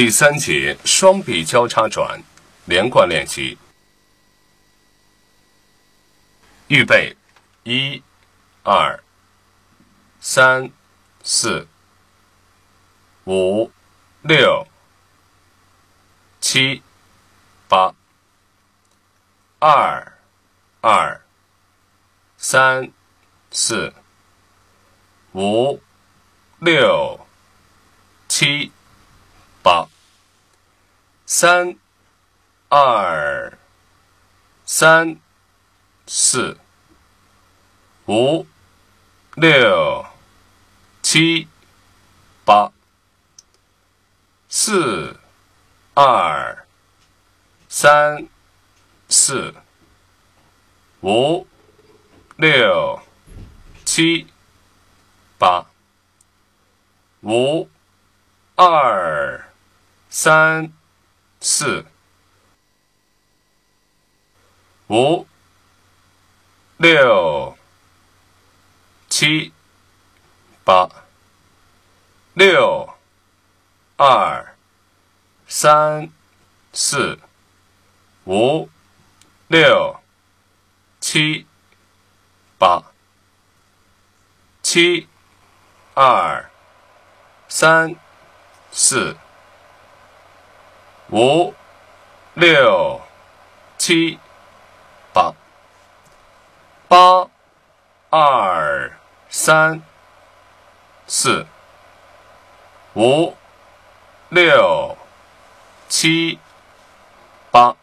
第三节双臂交叉转，连贯练习。预备，一、二、三、四、五、六、七、八。二、二、三、四、五、六、七。三，二，三，四，五，六，七，八，四，二，三，四，五，六，七，八，五，二。三、四、五、六、七、八、六、二、三、四、五、六、七、八、七、二、三、四。五、六、七、八、八、二、三、四、五、六、七、八。